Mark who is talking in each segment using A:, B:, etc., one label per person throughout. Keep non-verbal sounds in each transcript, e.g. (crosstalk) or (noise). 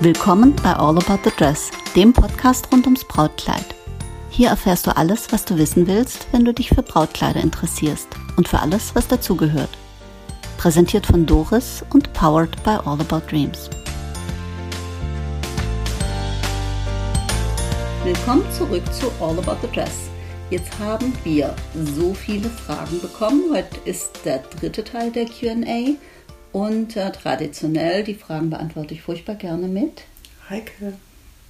A: Willkommen bei All About the Dress, dem Podcast rund ums Brautkleid. Hier erfährst du alles, was du wissen willst, wenn du dich für Brautkleider interessierst und für alles, was dazugehört. Präsentiert von Doris und powered by All About Dreams. Willkommen zurück zu All About the Dress. Jetzt haben wir so viele Fragen bekommen. Heute ist der dritte Teil der QA. Und äh, traditionell, die Fragen beantworte ich furchtbar gerne mit.
B: Heike.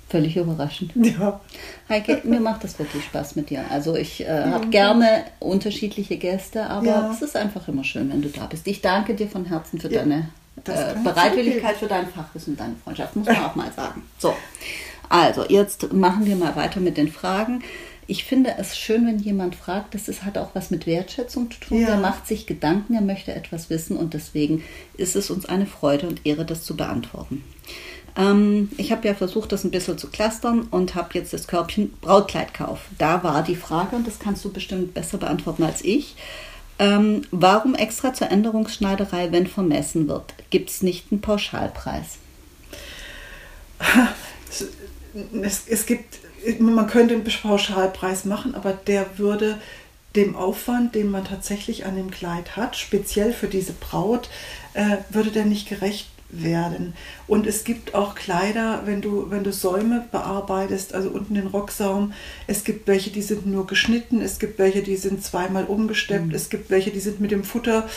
A: Völlig überraschend. (laughs)
B: Ja.
A: Heike, mir macht das wirklich Spaß mit dir. Also ich äh, habe gerne unterschiedliche Gäste, aber
B: Ja.
A: es ist einfach immer schön, wenn du da bist. Ich danke dir von Herzen für
B: Ja,
A: deine äh, Bereitwilligkeit, für dein Fachwissen und deine Freundschaft, muss man auch mal sagen. So, also jetzt machen wir mal weiter mit den Fragen. Ich finde es schön, wenn jemand fragt, das ist, hat auch was mit Wertschätzung zu tun.
B: Ja.
A: Der macht sich Gedanken, er möchte etwas wissen und deswegen ist es uns eine Freude und Ehre, das zu beantworten. Ähm, ich habe ja versucht, das ein bisschen zu clustern und habe jetzt das Körbchen Brautkleidkauf. Da war die Frage, und das kannst du bestimmt besser beantworten als ich. Ähm, warum extra zur Änderungsschneiderei, wenn vermessen wird? Gibt es nicht einen Pauschalpreis? (laughs)
B: Es, es gibt, man könnte einen Pauschalpreis machen, aber der würde dem Aufwand, den man tatsächlich an dem Kleid hat, speziell für diese Braut, äh, würde der nicht gerecht werden. Und es gibt auch Kleider, wenn du, wenn du Säume bearbeitest, also unten den Rocksaum, es gibt welche, die sind nur geschnitten, es gibt welche, die sind zweimal umgesteppt, es gibt welche, die sind mit dem Futter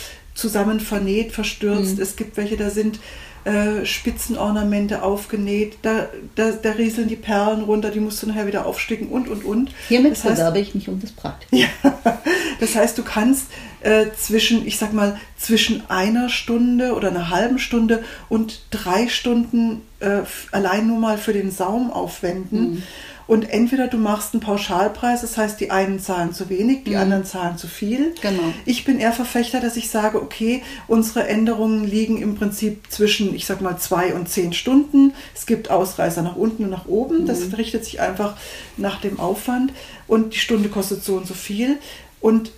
B: zusammen vernäht, verstürzt, es gibt welche, da sind äh, Spitzenornamente aufgenäht, da, da, da rieseln die Perlen runter, die musst du nachher wieder aufsticken und, und, und.
A: Hiermit
B: das heißt,
A: bewerbe ich mich um das Praktikum.
B: ja, (laughs) das heißt, du kannst äh, zwischen, ich sag mal, zwischen einer Stunde oder einer halben Stunde und drei Stunden äh, allein nur mal für den Saum aufwenden. Und entweder du machst einen Pauschalpreis, das heißt, die einen zahlen zu wenig, die anderen zahlen zu viel.
A: Genau.
B: Ich bin eher Verfechter, dass ich sage, okay, unsere Änderungen liegen im Prinzip zwischen, ich sag mal, zwei und zehn Stunden. Es gibt Ausreißer nach unten und nach oben. Das richtet sich einfach nach dem Aufwand. Und die Stunde kostet so und so viel. Und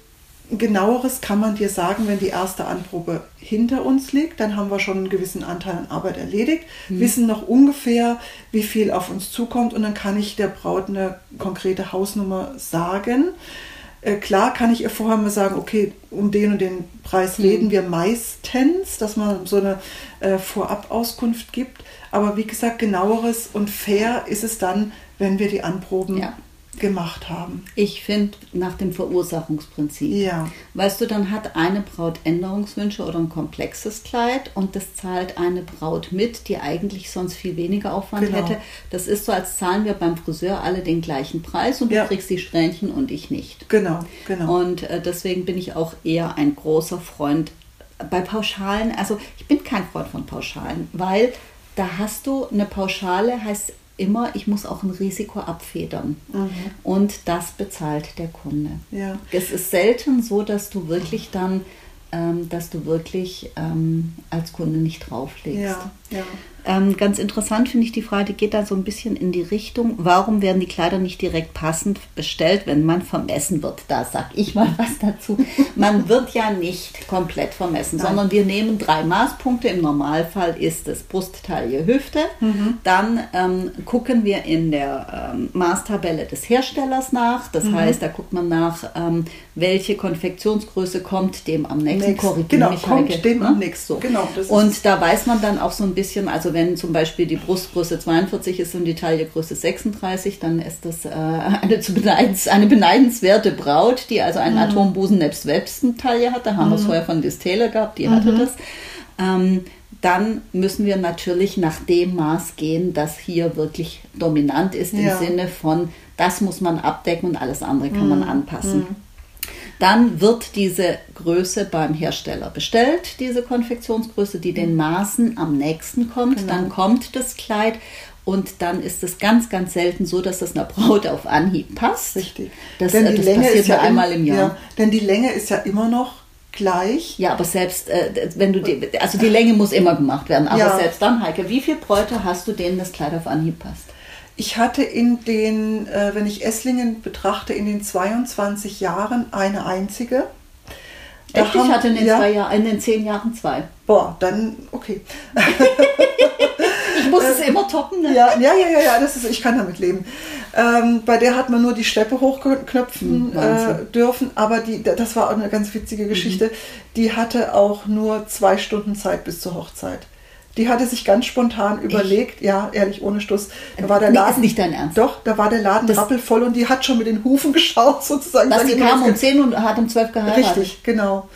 B: genaueres kann man dir sagen, wenn die erste Anprobe hinter uns liegt. Dann haben wir schon einen gewissen Anteil an Arbeit erledigt, wissen noch ungefähr, wie viel auf uns zukommt. Und dann kann ich der Braut eine konkrete Hausnummer sagen. Äh, klar kann ich ihr vorher mal sagen, okay, um den und den Preis reden wir meistens, dass man so eine äh, Vorabauskunft gibt. Aber wie gesagt, genaueres und fair ist es dann, wenn wir die Anproben
A: Ja.
B: Gemacht haben.
A: Ich finde nach dem Verursachungsprinzip.
B: Ja.
A: Weißt du, dann hat eine Braut Änderungswünsche oder ein komplexes Kleid und das zahlt eine Braut mit, die eigentlich sonst viel weniger Aufwand
B: Genau.
A: hätte. Das ist so, als zahlen wir beim Friseur alle den gleichen Preis und
B: Ja.
A: du kriegst die Strähnchen und ich nicht.
B: Genau, genau.
A: Und äh, deswegen bin ich auch eher ein großer Freund bei Pauschalen. Also ich bin kein Freund von Pauschalen, weil da hast du eine Pauschale, heißt immer, ich muss auch ein Risiko abfedern. Und das bezahlt der Kunde.
B: Ja.
A: Es ist selten so, dass du wirklich dann, ähm, dass du wirklich ähm, als Kunde nicht drauflegst.
B: Ja, ja.
A: Ähm, ganz interessant finde ich die Frage, die geht da so ein bisschen in die Richtung, warum werden die Kleider nicht direkt passend bestellt, wenn man vermessen wird? Da sag ich mal (laughs) was dazu. Man wird ja nicht komplett vermessen,
B: Nein.
A: sondern wir nehmen drei Maßpunkte. Im Normalfall ist es Brust, Taille, Hüfte.
B: Mhm.
A: Dann ähm, gucken wir in der ähm, Maßtabelle des Herstellers nach. Das
B: Mhm.
A: heißt, da guckt man nach, ähm, welche Konfektionsgröße kommt dem am nächsten.
B: Nächst-
A: Korrigier
B: genau,
A: mich,
B: kommt
A: Heike,
B: dem
A: ne?
B: am nächsten. Genau, das ist
A: Und da weiß man dann auch so ein bisschen, also wenn zum Beispiel die Brustgröße 42 ist und die Taillegröße 36, dann ist das äh, eine, zu beneidens, eine beneidenswerte Braut, die also
B: Mhm.
A: einen Atombusen nebst Websten-Taille hat. Da haben wir es vorher von Distele gehabt, die
B: Mhm.
A: hatte das. Ähm, dann müssen wir natürlich nach dem Maß gehen, das hier wirklich dominant ist,
B: Ja.
A: im Sinne von, das muss man abdecken und alles andere kann
B: Mhm.
A: man anpassen. Dann wird diese Größe beim Hersteller bestellt, diese Konfektionsgröße, die den Maßen am nächsten kommt.
B: Genau.
A: Dann kommt das Kleid und dann ist es ganz, ganz selten so, dass das einer Braut auf Anhieb passt.
B: Richtig.
A: Das,
B: Denn
A: äh,
B: die
A: das
B: Länge
A: passiert
B: ist ja
A: einmal
B: im-
A: im Jahr.
B: Ja, denn die Länge ist ja immer noch gleich.
A: Ja, aber selbst, äh, wenn du die, also die Länge muss immer gemacht werden. Aber
B: Ja.
A: selbst dann, Heike, wie viele Bräute hast du, denen das Kleid auf Anhieb passt?
B: Ich hatte in den, äh, wenn ich Esslingen betrachte, in den 22 Jahren eine einzige. Da
A: Echt? Ich
B: haben-
A: hatte in den,
B: ja,
A: zwei Jahren, in den zehn Jahren zwei.
B: Boah, dann okay. (laughs)
A: Ich muss es immer toppen, ne?
B: Ja, ja, ja, ja, ja, das ist, ich kann damit leben. Ähm, bei der hat man nur die Steppe hochknöpfen
A: Hm,
B: äh, dürfen, aber die, das war auch eine ganz witzige Geschichte. Die hatte auch nur zwei Stunden Zeit bis zur Hochzeit. Die hatte sich ganz spontan überlegt, ja, ehrlich, ohne Stuss, da war der
A: Nee,
B: Laden.
A: ist nicht dein Ernst.
B: Doch, da war der Laden
A: Das-
B: rappelvoll und die hat schon mit den Hufen (laughs) geschaut, sozusagen.
A: Was,
B: Sag
A: die
B: ich
A: kam um 10 und hat um 12 geheiratet?
B: Richtig, genau.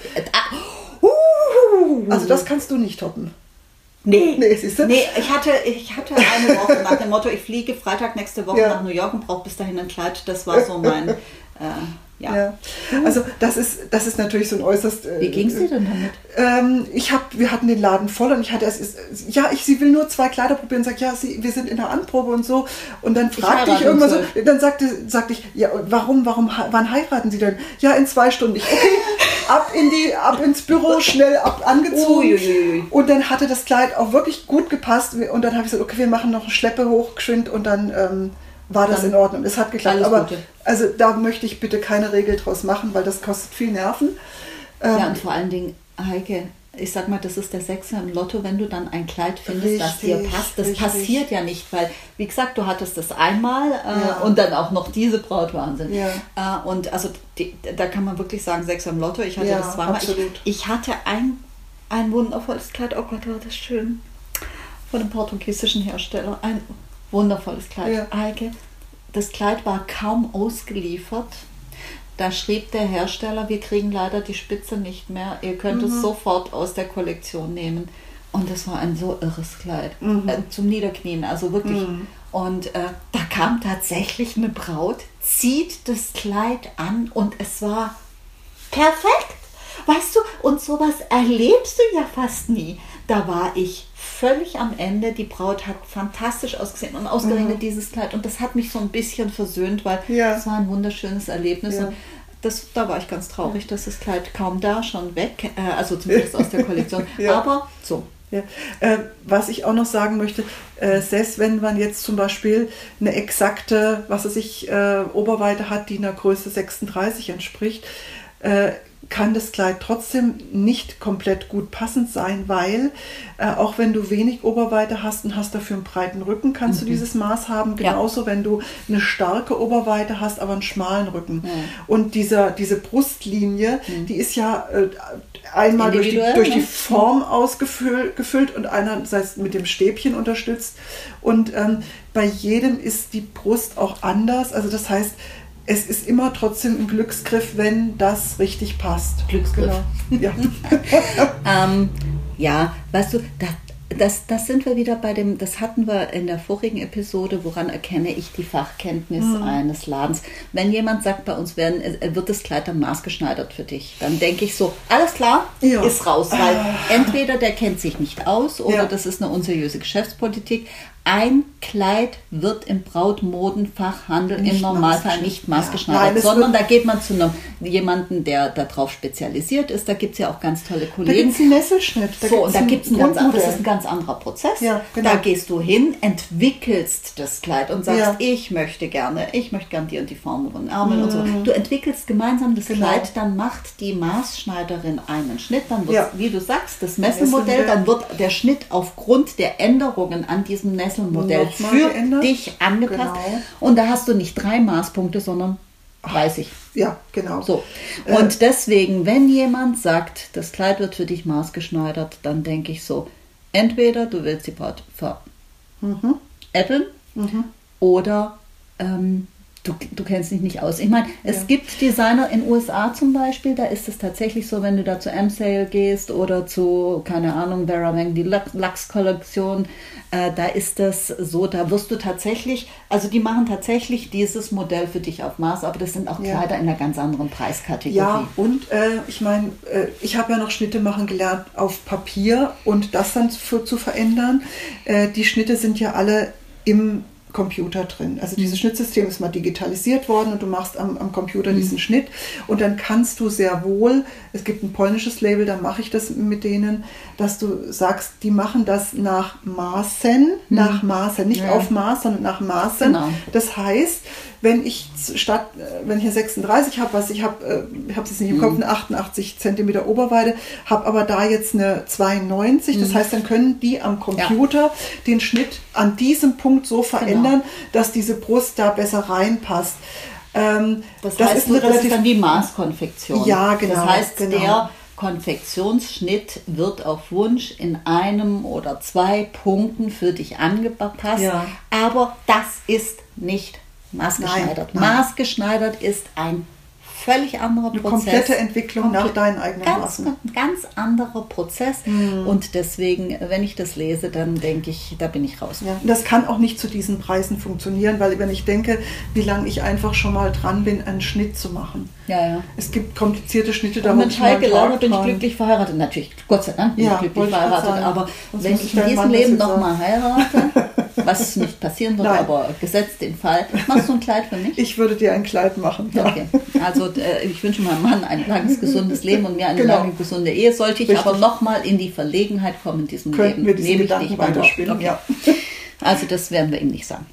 A: Uh,
B: Also das kannst du nicht toppen.
A: nee.
B: Nee, siehst du?
A: Nee, ich hatte, ich hatte eine Woche nach dem Motto, ich fliege Freitag nächste Woche
B: Ja.
A: nach New York und brauche bis dahin ein Kleid. Das war so mein, (laughs) äh, ja.
B: Ja. Also das ist, das ist natürlich so ein äußerst. äh,
A: Wie ging es dir denn damit?
B: Ähm, ich hab, wir hatten den Laden voll und ich hatte es, ist, ja, ich, sie will nur zwei Kleider probieren, sagt, ja, sie, wir sind in der Anprobe und so. Und dann fragte ich,
A: heirate
B: irgendwann so, dann sagte, sagte ich, ja, und warum, warum, wann heiraten Sie denn? Ja, in zwei Stunden. Ich, okay, ab in die, ab ins Büro, schnell ab angezogen.
A: Uiuiui.
B: Und dann hatte das Kleid auch wirklich gut gepasst. Und dann habe ich gesagt, okay, wir machen noch eine Schleppe hoch, geschwind und dann ähm, war das in Ordnung. Das hat geklappt. Aber
A: Gute.
B: also da möchte ich bitte keine Regel draus machen, weil das kostet viel Nerven. Ähm,
A: Ja, und vor allen Dingen, Heike, ich sag mal, das ist der Sechser im Lotto, wenn du dann ein Kleid findest, das dir
B: Richtig,
A: passt. Das
B: richtig.
A: passiert ja nicht, weil, wie gesagt, du hattest das einmal äh,
B: Ja.
A: und dann auch noch diese Brautwahnsinn.
B: Ja.
A: Äh, und also die, da kann man wirklich sagen, Sechser im Lotto. Ich hatte
B: Ja,
A: das zweimal. Ich, ich hatte ein, ein wundervolles Kleid, oh Gott, war das schön. Von einem portugiesischen Hersteller. Ein wundervolles Kleid.
B: Ja.
A: Heike, das Kleid war kaum ausgeliefert. Da schrieb der Hersteller, wir kriegen leider die Spitze nicht mehr. Ihr könnt
B: Mhm.
A: es sofort aus der Kollektion nehmen. Und das war ein so irres Kleid.
B: Mhm.
A: Äh, zum Niederknien, also wirklich. Und äh, da kam tatsächlich eine Braut, zieht das Kleid an und es war perfekt. Weißt du, und sowas erlebst du ja fast nie. Da war ich völlig am Ende. Die Braut hat fantastisch ausgesehen und ausgerechnet dieses Kleid. Und das hat mich so ein bisschen versöhnt, weil
B: Mhm. Ja.
A: es war ein wunderschönes Erlebnis.
B: Ja.
A: Und das, da war ich ganz traurig, dass das Kleid kaum da schon weg, äh, also zumindest aus der Kollektion. (laughs)
B: Ja.
A: Aber so.
B: Ja. Äh, was ich auch noch sagen möchte, äh, selbst wenn man jetzt zum Beispiel eine exakte, was weiß ich, äh, Oberweite hat, die einer Größe 36 entspricht, äh, kann das Kleid trotzdem nicht komplett gut passend sein, weil äh, auch wenn du wenig Oberweite hast und hast dafür einen breiten Rücken, kannst du dieses Maß haben.
A: Mhm. Ja.
B: Genauso, wenn du eine starke Oberweite hast, aber einen schmalen Rücken. Und dieser, diese Brustlinie, die ist ja äh, einmal durch die,
A: Mhm.
B: Durch die
A: ne?
B: Form ausgefüllt gefüllt und einerseits mit dem Stäbchen unterstützt. Und ähm, bei jedem ist die Brust auch anders. Also das heißt, es ist immer trotzdem ein Glücksgriff, wenn das richtig passt.
A: Glücksgriff.
B: Genau. Ja. (laughs)
A: Ähm, ja, weißt du, da, das, das sind wir wieder bei dem, das hatten wir in der vorigen Episode, woran erkenne ich die Fachkenntnis
B: Mhm.
A: eines Ladens. Wenn jemand sagt, bei uns werden, äh, wird das Kleid dann maßgeschneidert für dich, dann denke ich so, alles klar,
B: Ja.
A: ist raus, weil entweder der kennt sich nicht aus oder
B: Ja.
A: das ist eine unseriöse Geschäftspolitik. Ein Kleid wird im Brautmodenfachhandel im
B: Nicht
A: Normalfall
B: maßgeschneidert.
A: nicht
B: Ja.
A: maßgeschneidert,
B: Nein, es
A: sondern da geht man zu einem, jemanden, der darauf spezialisiert ist. Da gibt es ja auch ganz tolle
B: Da
A: Kollegen.
B: gibt es einen Nesselschnitt. Da
A: So, und da gibt es ein ganz, das
B: Grundmodell.
A: ist ein ganz anderer Prozess.
B: Ja, genau.
A: Da gehst du hin, entwickelst das Kleid und sagst,
B: Ja.
A: ich möchte gerne, ich möchte gerne die und die Form von Ärmeln und so. Du entwickelst gemeinsam das
B: Mhm. Genau.
A: Kleid, dann macht die Maßschneiderin einen Schnitt, dann wird,
B: Ja.
A: wie du sagst, das Messelmodell,
B: Messelmodell.
A: dann wird der Schnitt aufgrund der Änderungen an diesem Messelmodell
B: Nochmal
A: für
B: geändert.
A: dich angepasst.
B: Genau.
A: Und da hast du nicht drei Maßpunkte, sondern 30.
B: Ja, genau.
A: So.
B: Äh,
A: Und deswegen, wenn jemand sagt, das Kleid wird für dich maßgeschneidert, dann denke ich so, entweder du willst die Braut veräppeln
B: Mhm.
A: oder ähm, du, du kennst dich nicht aus. Ich meine, es
B: Ja.
A: gibt Designer in USA zum Beispiel, da ist es tatsächlich so, wenn du da zu M-Sale gehst oder zu, keine Ahnung, Vera Wang, die Lux- Lux-Kollektion, äh, da ist das so, da wirst du tatsächlich, also die machen tatsächlich dieses Modell für dich auf Maß, aber das sind auch
B: Ja.
A: Kleider in einer ganz anderen Preiskategorie.
B: Ja, und äh, ich meine, äh, ich habe ja noch Schnitte machen gelernt auf Papier und das dann für, zu verändern. Äh, die Schnitte sind ja alle im Computer drin. Also dieses Schnittsystem ist mal digitalisiert worden und du machst am, am Computer diesen Schnitt und dann kannst du sehr wohl, es gibt ein polnisches Label, da mache ich das mit denen, dass du sagst, die machen das nach Maßen, nach Maßen, nicht
A: Ja.
B: auf Maß, sondern nach Maßen.
A: Genau.
B: Das heißt, wenn ich statt, äh, wenn ich eine 36 habe, was ich habe, äh, ich habe es jetzt nicht im Kopf, eine 88 cm Oberweite, habe aber da jetzt eine 92, das heißt, dann können die am Computer den Schnitt an diesem Punkt so verändern, dass diese Brust da besser reinpasst. Ähm,
A: Das,
B: das
A: heißt,
B: ist eine
A: das ist dann wie Maßkonfektion.
B: Ja, genau,
A: Das heißt,
B: genau.
A: der Konfektionsschnitt wird auf Wunsch in einem oder zwei Punkten für dich angepasst.
B: Ja.
A: Aber das ist nicht maßgeschneidert.
B: Nein, nein.
A: Maßgeschneidert ist ein völlig anderer
B: Eine
A: Prozess.
B: komplette Entwicklung nach
A: Komple-
B: deinen eigenen
A: ganz,
B: Maßen.
A: Ganz anderer Prozess.
B: Mhm.
A: Und deswegen, wenn ich das lese, dann denke ich, da bin ich raus.
B: Ja, das kann auch nicht zu diesen Preisen funktionieren, weil wenn ich denke, wie lange ich einfach schon mal dran bin, einen Schnitt zu machen.
A: Ja, ja.
B: Es gibt komplizierte Schnitte, da
A: Und
B: muss
A: mit Heike
B: Tag
A: Lauer bin ich glücklich verheiratet. Natürlich, Gott sei Dank bin
B: Ja,
A: ich glücklich verheiratet. Aber wenn ich in diesem Leben nochmal heirate, (laughs) was nicht passieren wird,
B: Nein.
A: aber gesetzt den Fall, machst du ein Kleid für mich?
B: Ich würde dir ein Kleid machen. Ja.
A: Okay, also äh, ich wünsche meinem Mann ein langes, gesundes Leben und mir eine
B: Genau.
A: lange, gesunde Ehe. Sollte ich
B: Richtig.
A: aber nochmal in die Verlegenheit kommen, in diesem
B: Könnten
A: Leben,
B: wir diesen
A: nehme ich
B: Gedanken
A: dich
B: weiterspinnen,
A: Okay.
B: ja. (laughs)
A: Also das werden wir ihm nicht sagen.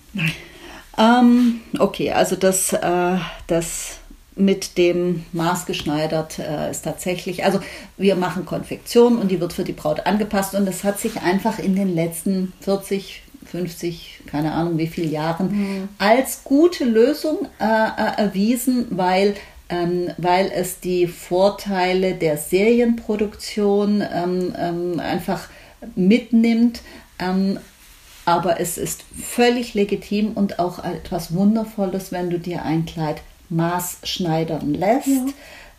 A: Ähm, okay, also das, äh, das mit dem maßgeschneidert äh, ist tatsächlich, also wir machen Konfektion und die wird für die Braut angepasst und das hat sich einfach in den letzten 40, 50, keine Ahnung wie viele Jahren als gute Lösung äh, äh, erwiesen, weil ähm, weil es die Vorteile der Serienproduktion ähm, ähm, einfach mitnimmt. Ähm, aber es ist völlig legitim und auch etwas Wundervolles, wenn du dir ein Kleid maßschneidern lässt.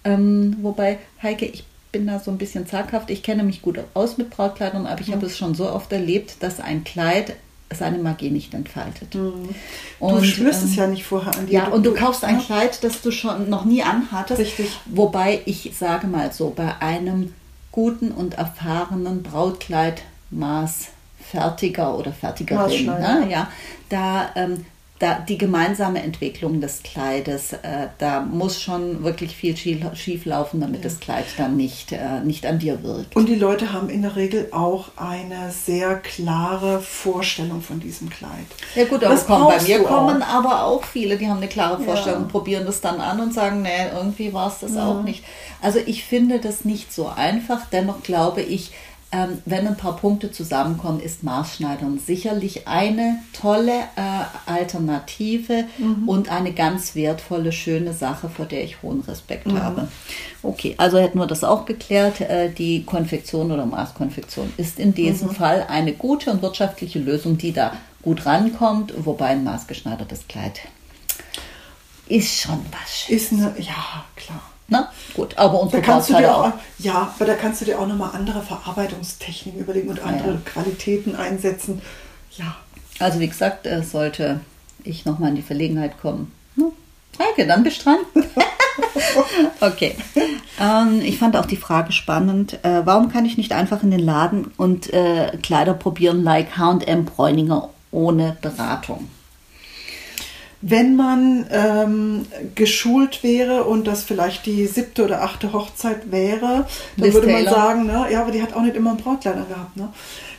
A: Ähm, wobei, Heike, ich bin da so ein bisschen zaghaft. Ich kenne mich gut aus mit Brautkleidern, aber ich habe es schon so oft erlebt, dass ein Kleid seine Magie nicht entfaltet.
B: Du
A: Und,
B: spürst
A: ähm,
B: es ja nicht vorher an dir.
A: Ja, und du kaufst ein Kleid, das du schon noch nie anhattest.
B: Richtig.
A: Wobei ich sage mal so, bei einem guten und erfahrenen Brautkleid maßfertiger oder fertigerin, ne? ja, da, ähm, da die gemeinsame Entwicklung des Kleides, äh, da muss schon wirklich viel schief, laufen, damit das Kleid dann nicht, äh, nicht an dir wirkt.
B: Und die Leute haben in der Regel auch eine sehr klare Vorstellung von diesem Kleid.
A: Ja gut, aber komm, bei mir kommen aber auch viele, die haben eine klare Vorstellung,
B: Ja.
A: probieren das dann an und sagen, nee, irgendwie war es das auch nicht. Also ich finde das nicht so einfach, dennoch glaube ich, ähm, wenn ein paar Punkte zusammenkommen, ist Maßschneidern sicherlich eine tolle äh, Alternative und eine ganz wertvolle, schöne Sache, vor der ich hohen Respekt habe. Okay, also hätten wir das auch geklärt. Äh, die Konfektion oder Maßkonfektion ist in diesem Fall eine gute und wirtschaftliche Lösung, die da gut rankommt, wobei ein maßgeschneidertes Kleid ist schon was Schönes.
B: Ist eine, ja, klar.
A: Na, gut, aber
B: Da
A: unsere
B: kannst du dir auch, ja, aber da kannst du dir auch nochmal andere Verarbeitungstechniken überlegen und andere
A: ja.
B: Qualitäten einsetzen. Ja.
A: Also wie gesagt, äh, sollte ich nochmal in die Verlegenheit kommen. Hm, Heike, dann bist dran. (laughs) okay. Ähm, ich fand auch die Frage spannend. Äh, warum kann ich nicht einfach in den Laden und äh, Kleider probieren, like H&M Bräuninger, ohne Beratung?
B: Wenn man ähm, geschult wäre und das vielleicht die siebte oder achte Hochzeit wäre, dann
A: Liz
B: würde man
A: Taylor.
B: sagen, ne, ja, aber die hat auch nicht immer ein Brautkleider gehabt. Ne?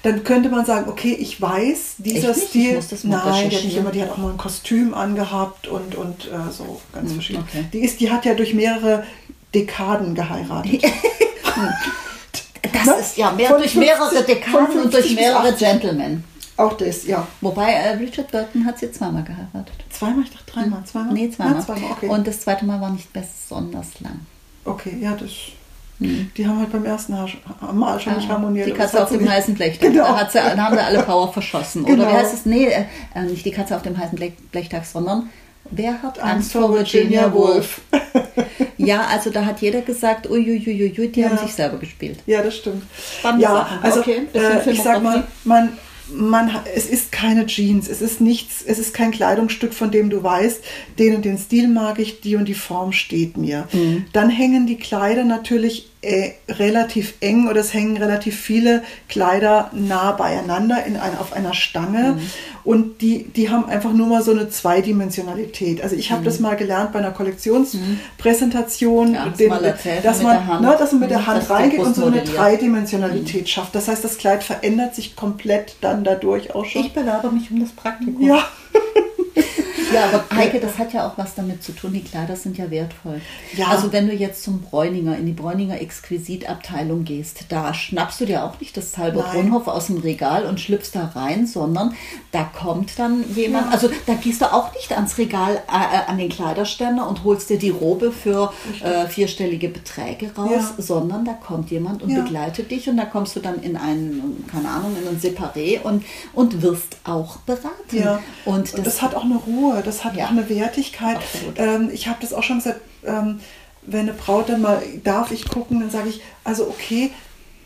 B: Dann könnte man sagen, okay, ich weiß, dieser
A: Echt nicht? Ich
B: Stil,
A: muss das mal
B: nein, die hat nicht immer, die hat auch mal ein Kostüm angehabt und, und äh, so ganz verschieden.
A: okay.
B: Die, ist, die hat ja durch mehrere Dekaden geheiratet. (laughs) (laughs)
A: Das
B: Ne?
A: ist ja mehr durch
B: 50
A: mehrere Dekaden und durch
B: 50 bis
A: mehrere
B: 80.
A: Gentlemen.
B: Auch das, ja.
A: Wobei äh, Richard Burton hat sie zweimal geheiratet.
B: Zweimal, ich dachte dreimal. Zweimal?
A: Nee, zweimal.
B: Ja, zweimal, okay.
A: Und das zweite Mal war nicht besonders lang.
B: okay, ja, das. Die haben halt beim ersten Mal schon nicht harmoniert.
A: Die Katze auf dem
B: nicht-
A: heißen Blech.
B: Genau.
A: Da, hat sie, da haben sie alle Power verschossen. Oder
B: Genau.
A: wie heißt es? Nee, äh, äh, nicht die Katze auf dem heißen Blech, Blechtag, sondern wer hat
B: Angst vor Virginia Woolf. (laughs)
A: ja, also da hat jeder gesagt, uiuiuiui, die
B: Ja.
A: haben sich selber gespielt.
B: Ja, das stimmt.
A: Spannende
B: ja,
A: Sachen.
B: also
A: Okay,
B: äh, ich sag mal, man, man, es ist keine Jeans, es ist nichts, es ist kein Kleidungsstück, von dem du weißt, den und den Stil mag ich, die und die Form steht mir.
A: Mhm.
B: Dann hängen die Kleider natürlich äh, relativ eng oder es hängen relativ viele Kleider nah beieinander in ein, auf einer Stange
A: Mhm.
B: und die, die haben einfach nur mal so eine Zweidimensionalität. Also ich habe das mal gelernt bei einer Kollektionspräsentation,
A: Mhm. Ja,
B: den- dass man,
A: Hand.
B: Ne, dass man mit der
A: Mhm,
B: Hand reingeht und so eine. Dreidimensionalität schafft. Das heißt, das Kleid verändert sich komplett dann dadurch auch schon.
A: Ich bewerbe mich um das Praktikum.
B: ja, (laughs)
A: Ja, aber Heike, das hat ja auch was damit zu tun. Die Kleider sind ja wertvoll.
B: Ja.
A: Also wenn du jetzt zum Bräuninger, in die Bräuninger Exquisitabteilung gehst, da schnappst du dir auch nicht das Talbot. Rundhof aus dem Regal und schlüpfst da rein, sondern da kommt dann jemand,
B: Ja.
A: also da gehst du auch nicht ans Regal, äh, an den Kleiderständer und holst dir die Robe für äh, vierstellige Beträge raus,
B: Ja.
A: sondern da kommt jemand und begleitet dich und da kommst du dann in einen, keine Ahnung, in ein Separé und, und wirst auch beraten. Und
B: und das, hat auch eine Ruhe, das hat
A: Ja.
B: auch eine Wertigkeit. Ähm, ich habe das auch schon gesagt, ähm, wenn eine Braut dann mal, darf ich gucken, dann sage ich, also okay,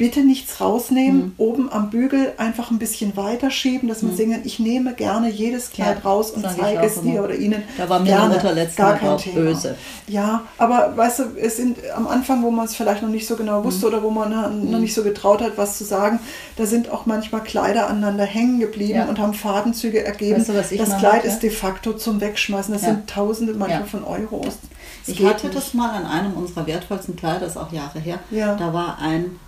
B: bitte nichts rausnehmen,
A: Mhm.
B: oben am Bügel einfach ein bisschen weiterschieben, dass man singen, ich nehme gerne jedes Kleid
A: Ja,
B: raus und zeige es dir oder ihnen.
A: Da war mir
B: gerne.
A: Mutter letztes
B: Gar
A: Mal auch
B: Thema.
A: böse.
B: Ja, aber weißt du, es sind am Anfang, wo man es vielleicht noch nicht so genau
A: Mhm.
B: wusste oder wo man noch nicht so getraut hat, was zu sagen, da sind auch manchmal Kleider aneinander hängen geblieben
A: Ja.
B: und haben Fadenzüge ergeben.
A: Weißt du,
B: das Kleid
A: hatte?
B: ist de facto zum Wegschmeißen. Das
A: Ja.
B: sind Tausende manchmal von Euros. Das
A: Ich hatte
B: nicht.
A: das mal an einem unserer wertvollsten Kleider, das ist auch Jahre her. Da war ein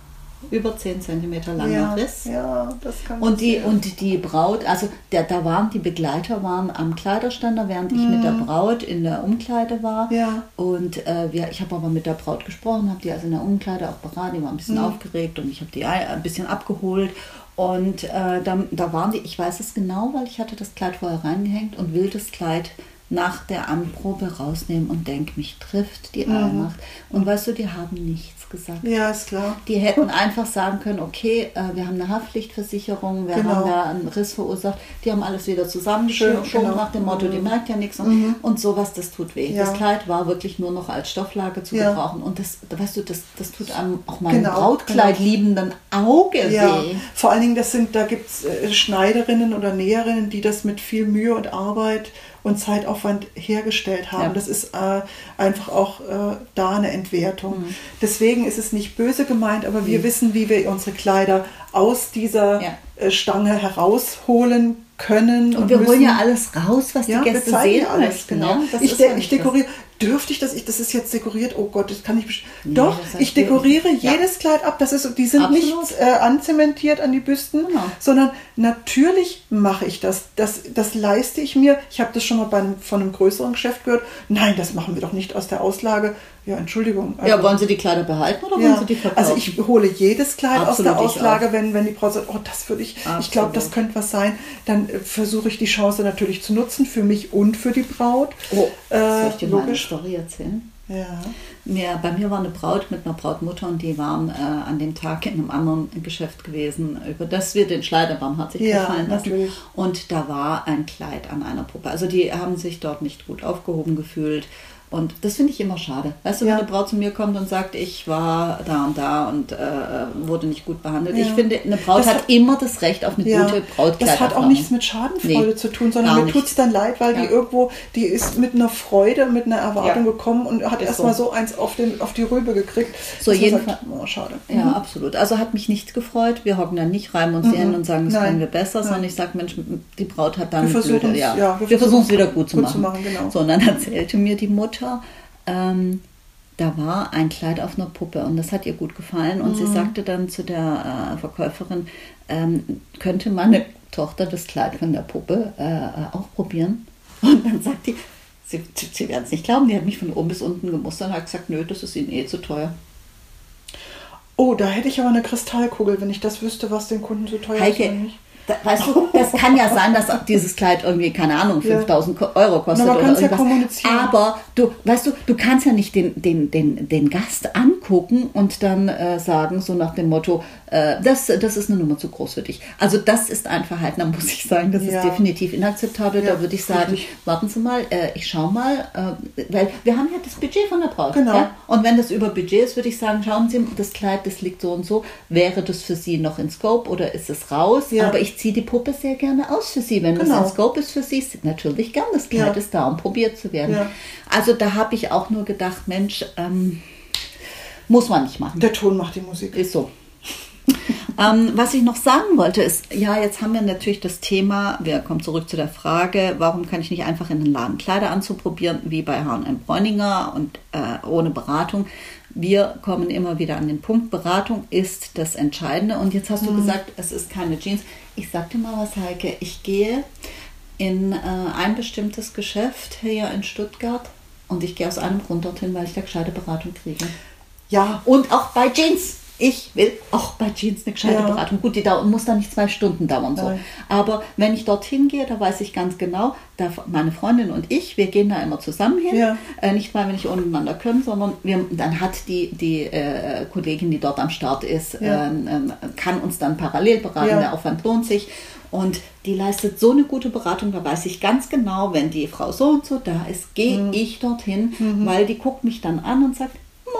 A: über 10 cm langer
B: ja,
A: Riss.
B: ja, das kann
A: Und die,
B: passieren.
A: und die Braut, also der, da waren die Begleiter waren am Kleiderständer, während ich mit der Braut in der Umkleide war.
B: Mhm. Ja.
A: Und äh, wir, ich habe aber mit der Braut gesprochen, habe die also in der Umkleide auch beraten, die war ein bisschen
B: Mhm.
A: aufgeregt und ich habe die ein ein bisschen abgeholt. Und äh, da, da waren die, ich weiß es genau, weil ich hatte das Kleid vorher reingehängt und will das Kleid nach der Anprobe rausnehmen und denk, mich trifft die Allmacht. Und weißt du, die haben nichts gesagt.
B: Mhm. Ja, ist klar.
A: Die hätten einfach sagen können, okay, äh, wir haben eine Haftpflichtversicherung, wir
B: Genau.
A: haben da einen Riss verursacht. Die haben alles wieder zusammengeschoben
B: genau.
A: nach dem Motto, die merkt ja nichts. Und, und sowas, das tut weh.
B: Ja.
A: Das Kleid war wirklich nur noch als Stofflage zu
B: Ja.
A: gebrauchen. Und das, weißt du, das, das tut einem auch meinem
B: Genau,
A: Brautkleid liebenden Auge
B: Ja,
A: weh.
B: vor allen Dingen, das sind, da gibt es äh, Schneiderinnen oder Näherinnen, die das mit viel Mühe und Arbeit und Zeitaufwand hergestellt haben.
A: Ja.
B: Das ist äh, einfach auch äh, da eine Entwertung.
A: Mhm.
B: Deswegen ist es nicht böse gemeint, aber wir wissen, wie wir unsere Kleider aus dieser
A: Ja.
B: äh, Stange herausholen können.
A: Und wir holen
B: müssen.
A: ja alles raus, was
B: Ja,
A: die
B: wir
A: Gäste sehen
B: ja alles,
A: möchten.
B: genau.
A: Ja?
B: Ich, de
A: ja
B: ich dekoriere. Dürfte ich das? Ich, das ist jetzt dekoriert. Oh Gott, das kann ich.
A: Nee,
B: Doch, ich dekoriere
A: wir- ja.
B: jedes Kleid ab. Das ist, die sind
A: Absolut.
B: nicht äh, anzementiert an die Büsten,
A: Genau.
B: sondern natürlich mache ich das. Das, das leiste ich mir. Ich habe das schon mal bei einem, von einem größeren Geschäft gehört. Nein, das machen wir doch nicht aus der Auslage. Ja, Entschuldigung.
A: Ja,
B: Also-
A: wollen Sie die Kleider behalten oder wollen
B: ja,
A: Sie die verkaufen?
B: also ich hole jedes Kleid aus
A: Absolut,
B: der
A: ich
B: Auslage, wenn, wenn die Braut sagt, oh, das würde ich, ich
A: Absolut.
B: glaube, das könnte was sein, dann äh, versuche ich die Chance natürlich zu nutzen, für mich und für die Braut.
A: oh,
B: äh,
A: soll ich dir mal eine
B: logisch.
A: Story erzählen?
B: Ja.
A: Ja, bei mir war eine Braut mit einer Brautmutter und die waren äh, an dem Tag in einem anderen Geschäft gewesen, über das wir den Schleider barmherzig
B: Ja,
A: gefallen lassen.
B: natürlich.
A: Und da war ein Kleid an einer Puppe. Also die haben sich dort nicht gut aufgehoben gefühlt. Und das finde ich immer schade. Weißt du,
B: Ja.
A: wenn eine Braut zu mir kommt und sagt, ich war da und da und äh, wurde nicht gut behandelt.
B: Ja.
A: Ich finde, eine Braut hat,
B: hat-
A: immer das Recht auf eine
B: Ja,
A: gute Brautkleiderfahrung.
B: das hat auch nichts mit Schadenfreude
A: Nee,
B: zu tun, sondern mir tut es dann leid, weil die irgendwo, die ist mit einer Freude, mit einer Erwartung gekommen und hat erstmal
A: so.
B: so eins auf, den, auf die Rübe gekriegt.
A: So, jedenfalls-
B: oh, schade.
A: Ja, absolut. Also hat mich nichts gefreut. Wir hocken dann nicht rein und sehen und sagen, das
B: Nein.
A: können wir besser, sondern
B: Nein.
A: ich sage, Mensch, die Braut hat dann
B: Wir
A: blöde, ja.
B: wir
A: wir versuchen es wieder gut zu
B: gut
A: machen.
B: zu machen, genau.
A: So, und dann erzählte mir die Mutter, ähm, da war ein Kleid auf einer Puppe und das hat ihr gut gefallen. Und
B: Mhm.
A: sie sagte dann zu der äh, Verkäuferin, ähm, könnte meine Tochter das Kleid von der Puppe äh, äh, auch probieren? (laughs) Und dann sagt die, sie, sie, werden es nicht glauben, die hat mich von oben bis unten gemustert und hat gesagt, nö, das ist ihnen eh zu teuer.
B: Oh, da hätte ich aber eine Kristallkugel, wenn ich das wüsste, was den Kunden so teuer ist
A: Heike,
B: nicht.
A: Da, weißt du, das kann ja sein, dass dieses Kleid irgendwie, keine Ahnung,
B: Ja.
A: 5000 Ko- Euro kostet
B: Na,
A: oder
B: kann's ja
A: irgendwas.
B: kommunizieren.
A: Aber du, weißt du, du kannst ja nicht den, den, den, den Gast angucken und dann äh, sagen, so nach dem Motto, äh, das, das ist eine Nummer zu groß für dich. Also das ist ein Verhalten, da muss ich sagen, das
B: Ja.
A: ist definitiv inakzeptabel.
B: Ja,
A: da würde ich sagen,
B: richtig.
A: warten Sie mal, äh, ich schau mal, äh, weil wir haben ja das Budget von der Braut.
B: Genau.
A: Ja? Und wenn das über Budget ist, würde ich sagen, schauen Sie, das Kleid, das liegt so und so. Wäre das für Sie noch in Scope oder ist es raus?
B: Ja.
A: Aber ich ziehe die Puppe sehr gerne aus für Sie. Wenn
B: Genau.
A: das in Scope ist für Sie, ist natürlich gern. Das Kleid
B: Ja.
A: ist da, um probiert zu werden.
B: Ja.
A: Also da habe ich auch nur gedacht, Mensch, ähm, muss man nicht machen.
B: Der Ton macht die Musik.
A: Ist so. (laughs) ähm, was ich noch sagen wollte, ist, ja, jetzt haben wir natürlich das Thema, wir kommen zurück zu der Frage, warum kann ich nicht einfach in den Laden Kleider anzuprobieren, wie bei H&M Bräuninger und äh, ohne Beratung. Wir kommen immer wieder an den Punkt, Beratung ist das Entscheidende. Und jetzt hast du gesagt, es ist keine Jeans. Ich sag dir mal was, Heike, ich gehe in äh, ein bestimmtes Geschäft hier in Stuttgart und ich gehe aus einem Grund dorthin, weil ich da gescheite Beratung kriege.
B: Ja,
A: Und auch bei Jeans. Ich will auch bei Jeans eine gescheite
B: Ja.
A: Beratung. Gut, die dauert, muss dann nicht zwei Stunden dauern. So.
B: Nein.
A: Aber wenn ich dorthin gehe, da weiß ich ganz genau, da meine Freundin und ich, wir gehen da immer zusammen hin.
B: Ja.
A: Äh, nicht, weil wir nicht untereinander können, sondern wir, dann hat die, die äh, Kollegin, die dort am Start ist,
B: Ja.
A: ähm, ähm, kann uns dann parallel beraten. Der Aufwand lohnt sich. Und die leistet so eine gute Beratung, da weiß ich ganz genau, wenn die Frau so und so da ist, gehe
B: Mhm.
A: ich dorthin, weil die guckt mich dann an und sagt,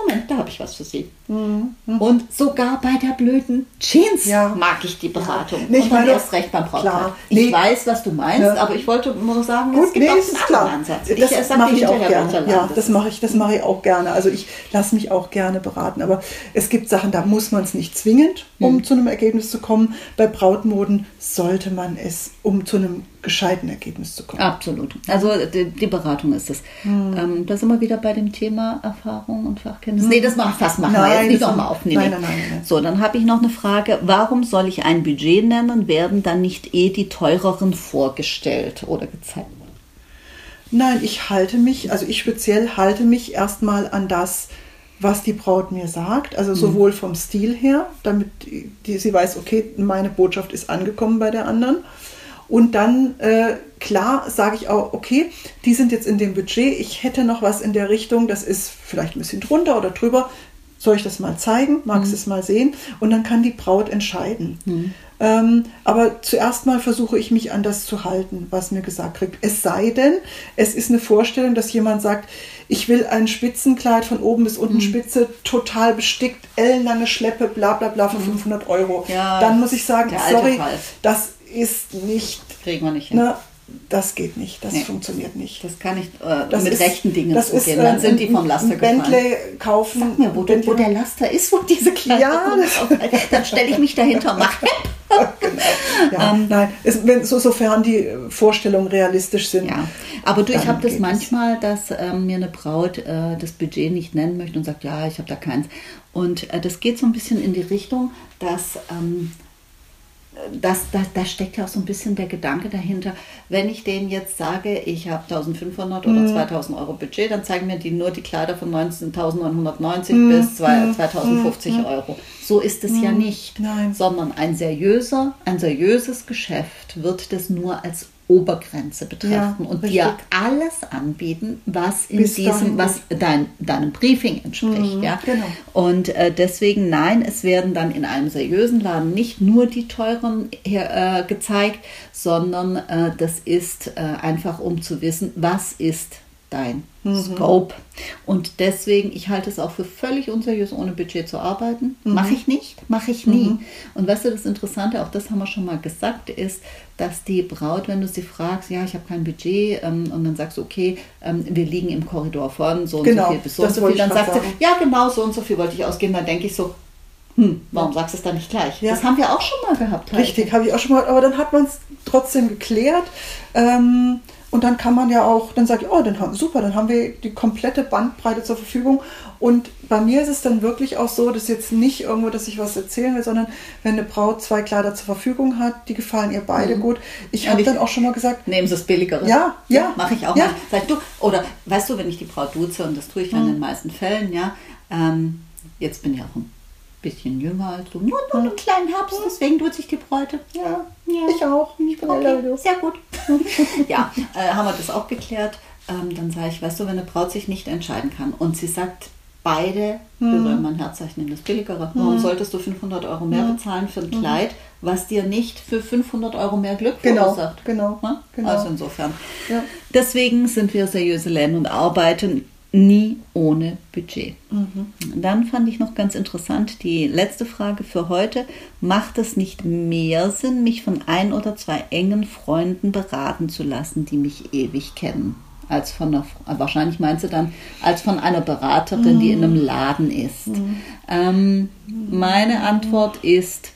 A: Moment, da habe ich was für Sie.
B: Mhm.
A: Und sogar bei der blöden Jeans
B: Ja.
A: mag ich die Beratung.
B: Nee, ich meine-
A: erst recht beim Brautkleid. Ich
B: Nee.
A: weiß, was du meinst,
B: Ja.
A: aber ich wollte nur sagen, es
B: Gut,
A: gibt
B: nee,
A: auch
B: ist
A: einen
B: klar.
A: Ansatz.
B: Das
A: ich sag
B: mache ich auch gerne. Ja, das mache ich, das mache ich auch gerne. Also ich lasse mich auch gerne beraten. Aber es gibt Sachen, da muss man es nicht zwingend, um
A: Hm.
B: zu einem Ergebnis zu kommen. Bei Brautmoden sollte man es, um zu einem gescheiten Ergebnis zu kommen.
A: Absolut. Also die, die Beratung ist es.
B: Hm.
A: Ähm, da sind wir wieder bei dem Thema Erfahrung und Fachkenntnis. Nee, das mach, fast machen wir
B: Nein,
A: jetzt nicht
B: das
A: nochmal
B: haben-
A: auf. Nee, nee.
B: nein, nein, nein, nein.
A: So, dann habe ich noch eine Frage. Warum soll ich ein Budget nennen? Werden dann nicht eh die teureren vorgestellt oder gezeigt?
B: Nein, ich halte mich, also ich speziell halte mich erstmal an das, was die Braut mir sagt, also sowohl vom Stil her, damit die, sie weiß, okay, meine Botschaft ist angekommen bei der anderen. Und dann, äh, klar, sage ich auch, okay, die sind jetzt in dem Budget, ich hätte noch was in der Richtung, das ist vielleicht ein bisschen drunter oder drüber. Soll ich das mal zeigen? Magst du es mal sehen? Und dann kann die Braut entscheiden. Ähm, aber zuerst mal versuche ich mich an das zu halten, was mir gesagt kriegt. Es sei denn, es ist eine Vorstellung, dass jemand sagt, ich will ein Spitzenkleid von oben bis unten Spitze, total bestickt, ellenlange Schleppe, bla bla bla für 500 Euro.
A: Ja,
B: Dann muss ich sagen, sorry, das ist nicht,
A: Kriegen wir nicht hin.
B: ne, das geht nicht, das
A: Nee.
B: funktioniert nicht.
A: Das kann nicht äh,
B: Das
A: mit
B: ist-
A: rechten Dingen
B: das
A: zugehen.
B: ist,
A: Dann
B: äh,
A: sind die vom Laster gefallen.
B: Bentley kaufen.
A: Sag mir, wo,
B: Bentley-
A: wo der Laster ist, wo diese Kleider
B: Ja.
A: Dann stelle ich mich dahinter, (laughs) mach
B: Ja,
A: Ähm,
B: nein, es, wenn, so, sofern die äh, Vorstellungen realistisch sind.
A: Ja, aber du, ich habe das manchmal, dass ähm, mir eine Braut äh, das Budget nicht nennen möchte und sagt, ja, ich habe da keins. Und äh, das geht so ein bisschen in die Richtung, dass ähm, das, da, da steckt ja auch so ein bisschen der Gedanke dahinter, wenn ich denen jetzt sage, ich habe 1500
B: Mhm.
A: oder 2000 Euro Budget, dann zeigen mir die nur die Kleider von 19.990
B: Mhm.
A: bis zwei- 2050 Euro. So ist es ja nicht,
B: Nein.
A: sondern ein seriöser, ein seriöses Geschäft wird das nur als Obergrenze betrachten
B: Ja,
A: und
B: richtig.
A: dir alles anbieten, was in
B: Bis
A: diesem, was dein, deinem Briefing entspricht. ja?
B: genau.
A: Und äh, deswegen, nein, es werden dann in einem seriösen Laden nicht nur die teuren her, äh, gezeigt, sondern äh, das ist äh, einfach, um zu wissen, was ist dein Scope. Und deswegen, ich halte es auch für völlig unseriös, ohne Budget zu arbeiten. Mache ich nicht, mache ich nie. Und weißt du, das Interessante, auch das haben wir schon mal gesagt, ist, dass die Braut, wenn du sie fragst, ja, ich habe kein Budget, ähm, und dann sagst du, okay, ähm, wir liegen im Korridor von so und
B: Genau,
A: so viel bis so und so viel, dann sie,
B: sagen.
A: ja, genau, so und so viel wollte ich ausgeben, dann denke ich so, hm, warum sagst du es dann nicht gleich?
B: Ja.
A: Das haben wir auch schon mal gehabt.
B: Richtig, habe ich auch schon mal, aber dann hat man es trotzdem geklärt. Ähm, und dann kann man ja auch, dann sage ich, oh, dann haben, super, dann haben wir die komplette Bandbreite zur Verfügung. Und bei mir ist es dann wirklich auch so, dass jetzt nicht irgendwo, dass ich was erzählen will, sondern wenn eine Braut zwei Kleider zur Verfügung hat, die gefallen ihr beide gut. Ich habe dann auch schon mal gesagt,
A: Nehmen Sie es billigere.
B: Ja, ja.
A: Mache ich auch
B: Ja.
A: mal. Sag du, oder weißt du, wenn ich die Braut duze, und das tue ich
B: Mhm.
A: in den meisten Fällen, ja, ähm, jetzt bin ich auch ein bisschen jünger als du, nur, nur einen kleinen Herbst, deswegen duze ich die Bräute.
B: ja,
A: Ja.
B: ich auch. Ich bin
A: Okay,
B: du.
A: sehr gut. (laughs) ja, äh, haben wir das auch geklärt. Ähm, dann sage ich, weißt du, wenn eine Braut sich nicht entscheiden kann und sie sagt, beide
B: Hm.
A: berühren mein Herzzeichen, das billigere. Warum solltest du 500 Euro mehr bezahlen für ein Kleid, was dir nicht für 500 Euro mehr Glück
B: Hm. Genau,
A: verursacht?
B: genau,
A: Ja?
B: genau.
A: Also insofern.
B: Ja.
A: Deswegen sind wir seriöse Läden und arbeiten nie ohne Budget.
B: Mhm.
A: Dann fand ich noch ganz interessant die letzte Frage für heute. Macht es nicht mehr Sinn, mich von ein oder zwei engen Freunden beraten zu lassen, die mich ewig kennen? Als von einer, äh, wahrscheinlich meint sie dann, als von einer Beraterin, die in einem Laden ist. Ähm, meine Antwort ist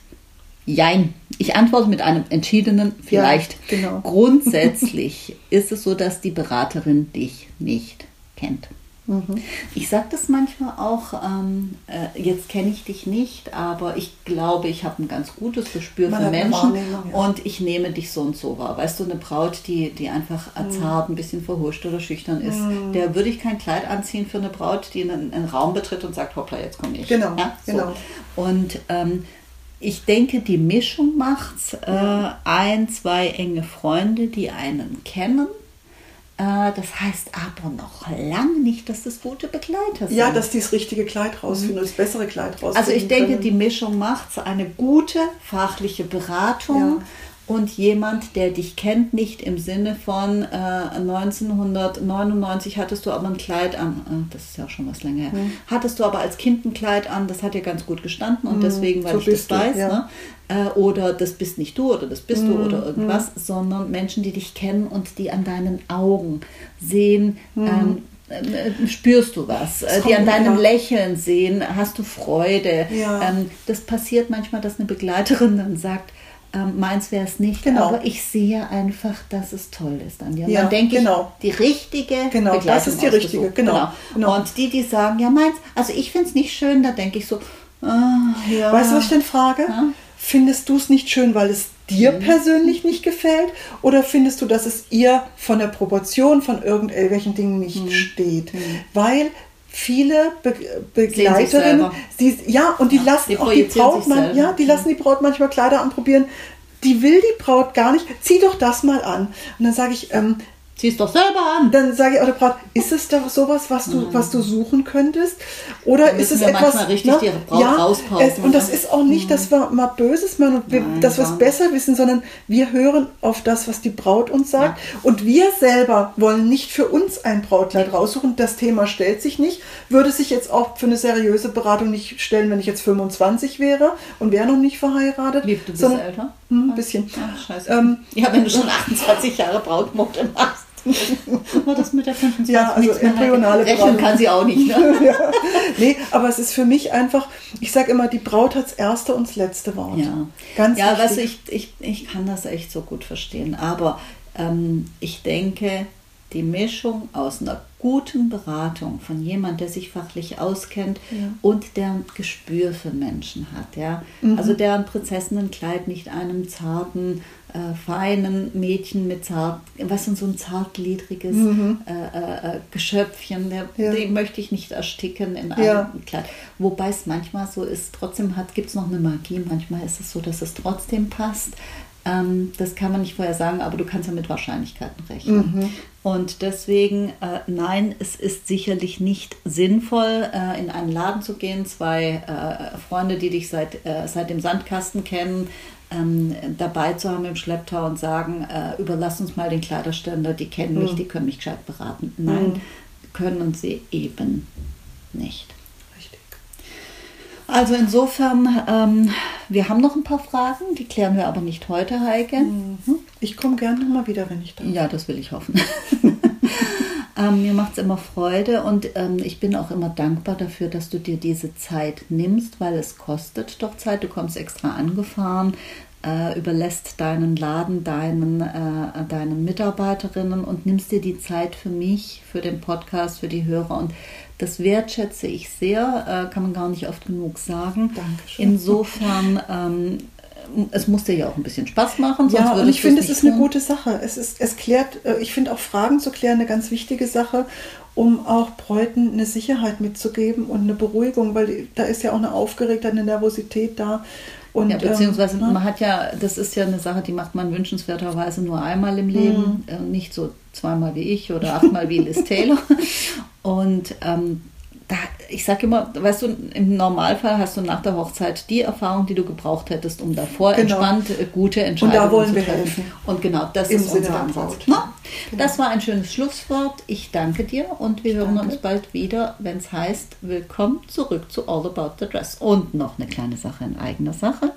A: Jein. Ich antworte mit einem entschiedenen Vielleicht.
B: Ja, genau.
A: Grundsätzlich (laughs) ist es so, dass die Beraterin dich nicht kennt. Ich sage das manchmal auch, ähm, äh, jetzt kenne ich dich nicht, aber ich glaube, ich habe ein ganz gutes Gespür
B: Man
A: für Menschen
B: ja.
A: und ich nehme dich so und so wahr. Weißt du, eine Braut, die, die einfach
B: Mhm.
A: zart, ein bisschen verhuscht oder schüchtern ist, der würde ich kein Kleid anziehen für eine Braut, die einen, einen Raum betritt und sagt, hoppla, jetzt komme ich.
B: Genau,
A: ja, so.
B: genau.
A: Und ähm, ich denke, die Mischung macht's. Äh, ein, zwei enge Freunde, die einen kennen. Äh, das heißt aber noch lange nicht, dass das gute Begleiter sind.
B: Ja, dass die das richtige Kleid rausfinden, oder das bessere Kleid rausfinden.
A: also ich denke,
B: können.
A: die Mischung macht's. Eine gute fachliche Beratung.
B: Ja.
A: Und jemand, der dich kennt, nicht im Sinne von äh, 1999 hattest du aber ein Kleid an, äh, das ist ja auch schon was länger her,
B: Mhm.
A: hattest du aber als Kind ein Kleid an, das hat dir ganz gut gestanden und deswegen, weil
B: so
A: ich das
B: du,
A: weiß,
B: ja.
A: ne? äh, oder das bist nicht du oder das bist
B: Mhm.
A: du oder irgendwas, sondern Menschen, die dich kennen und die an deinen Augen sehen, ähm, äh, spürst du was, äh, die an
B: Mhm.
A: deinem
B: ja.
A: Lächeln sehen, hast du Freude.
B: Ja.
A: Ähm, das passiert manchmal, dass eine Begleiterin dann sagt, ähm, meins wäre es nicht,
B: Genau.
A: aber ich sehe einfach, dass es toll ist an dir. Und
B: Ja,
A: dann denke
B: genau.
A: ich, die richtige
B: Genau, das
A: Begleitung
B: ist die richtige,
A: ausgesucht.
B: genau, genau.
A: Und die, die sagen, ja meins, also ich finde es nicht schön, da denke ich so, ah, ja.
B: Weißt du, was ich denn frage?
A: Ja.
B: Findest du es nicht schön, weil es dir
A: Mhm.
B: persönlich nicht gefällt? Oder findest du, dass es ihr von der Proportion von irgendwelchen Dingen nicht
A: Mhm.
B: steht? Weil viele Be Begleiterinnen,
A: selber.
B: die, ja, und die
A: Ja,
B: lassen
A: die
B: auch die Braut, man, ja, die lassen die Braut manchmal Kleider anprobieren. Die will die Braut gar nicht. Zieh doch das mal an. Und dann sage ich, ähm,
A: Zieh's doch selber an.
B: dann sage ich auch der Braut, ist es doch sowas, was du, was du suchen könntest? Oder ist es etwas,
A: manchmal richtig die Braut rauspauken,
B: es, und das
A: ne?
B: ist auch nicht, dass wir mal Böses meinen und wir,
A: Nein,
B: dass wir es besser wissen, sondern wir hören auf das, was die Braut uns sagt. Und wir selber wollen nicht für uns ein Brautkleid raussuchen. Das Thema stellt sich nicht. Würde sich jetzt auch für eine seriöse Beratung nicht stellen, wenn ich jetzt 25 wäre und wäre noch nicht verheiratet.
A: Lieb, du bist
B: sondern-
A: älter.
B: Hm, ein bisschen.
A: Ach, scheiße.
B: Ähm,
A: ja, wenn du schon 28 Jahre Brautmode machst. (laughs) War das mit der 25
B: Ja, also embryonale
A: Rechnen kann sie auch nicht. Ne? (laughs)
B: ja. Nee, aber es ist für mich einfach, ich sage immer, die Braut hat das erste und das letzte Wort.
A: Ja,
B: Ganz
A: ja du, ich, ich, ich kann das echt so gut verstehen. Aber ähm, ich denke, die Mischung aus einer guten Beratung von jemand, der sich fachlich auskennt und der ein Gespür für Menschen hat, ja.
B: Mhm.
A: Also der ein Prinzessinnenkleid nicht einem zarten, äh, feinen Mädchen mit zart, was sind so ein zartgliedriges äh, äh, äh, Geschöpfchen, der,
B: Mhm. Ja.
A: den möchte ich nicht ersticken in einem
B: Ja.
A: Kleid. Wobei es manchmal so ist, trotzdem gibt es noch eine Magie. Manchmal ist es so, dass es trotzdem passt. Ähm, das kann man nicht vorher sagen, aber du kannst ja mit Wahrscheinlichkeiten rechnen. Und deswegen, äh, nein, es ist sicherlich nicht sinnvoll, äh, in einen Laden zu gehen, zwei äh, Freunde, die dich seit, äh, seit dem Sandkasten kennen, ähm, dabei zu haben im Schlepptau und sagen, äh, überlass uns mal den Kleiderständer, die kennen mich, die können mich gescheit beraten. Nein, können sie eben nicht. Also insofern, ähm, wir haben noch ein paar Fragen, die klären wir aber nicht heute, Heike.
B: Ich komme gerne nochmal wieder, wenn ich da bin.
A: Ja, das will ich hoffen. (laughs) ähm, mir macht es immer Freude und ähm, ich bin auch immer dankbar dafür, dass du dir diese Zeit nimmst, weil es kostet doch Zeit. Du kommst extra angefahren, äh, überlässt deinen Laden deinen, äh, deinen Mitarbeiterinnen und nimmst dir die Zeit für mich, für den Podcast, für die Hörer und das wertschätze ich sehr, äh, kann man gar nicht oft genug sagen.
B: Dankeschön.
A: Insofern, ähm, es muss dir ja auch ein bisschen Spaß machen, sonst
B: Ja, und
A: würdest
B: ich finde, es ist
A: nicht
B: eine
A: tun.
B: gute Sache. Es, ist, es klärt, äh, ich finde auch Fragen zu klären eine ganz wichtige Sache, um auch Bräuten eine Sicherheit mitzugeben und eine Beruhigung, weil da ist ja auch eine Aufgeregtheit, eine Nervosität da. Und,
A: Ja, beziehungsweise
B: ähm,
A: man hat ja, das ist ja eine Sache, die macht man wünschenswerterweise nur einmal im Leben,
B: Mhm.
A: äh, nicht so zweimal wie ich oder achtmal wie Liz Taylor. (laughs) Und ähm, da, ich sage immer, weißt du, im Normalfall hast du nach der Hochzeit die Erfahrung, die du gebraucht hättest, um davor
B: Genau.
A: entspannt äh, gute Entscheidungen
B: wollen
A: zu
B: wir
A: treffen.
B: helfen.
A: Und genau, das
B: Im
A: ist
B: Sinne
A: unser Ansatz. Na? Das war ein schönes Schlusswort. Ich danke dir und wir hören uns bald wieder, wenn es heißt, willkommen zurück zu All About the Dress. Und noch eine kleine Sache in eigener Sache.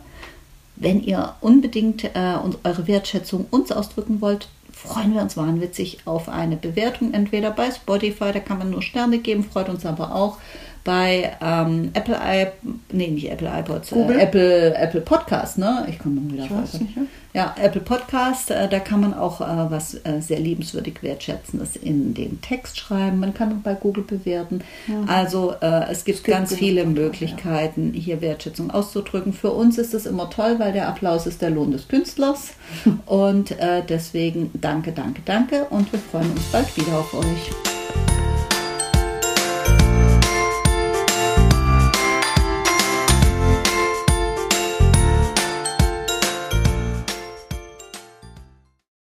A: Wenn ihr unbedingt äh, und eure Wertschätzung uns ausdrücken wollt, freuen wir uns wahnwitzig auf eine Bewertung, entweder bei Spotify, da kann man nur Sterne geben, freut uns aber auch. Bei ähm, Apple i, nee, nicht Apple iPods,
B: Google?
A: äh, Apple, Apple Podcast, ne? Ich komme mal wieder
B: Ich weiß nicht, ja.
A: Ja, Apple Podcast, äh, da kann man auch äh, was äh, sehr liebenswürdig wertschätzendes in den Text schreiben. Man kann auch bei Google bewerten. Also äh, es gibt
B: gibt
A: ganz
B: genug
A: viele Möglichkeiten, hier Wertschätzung auszudrücken. Für uns ist es immer toll, weil der Applaus ist der Lohn des Künstlers. (laughs) Und äh, deswegen danke, danke, danke und wir freuen uns bald wieder auf euch.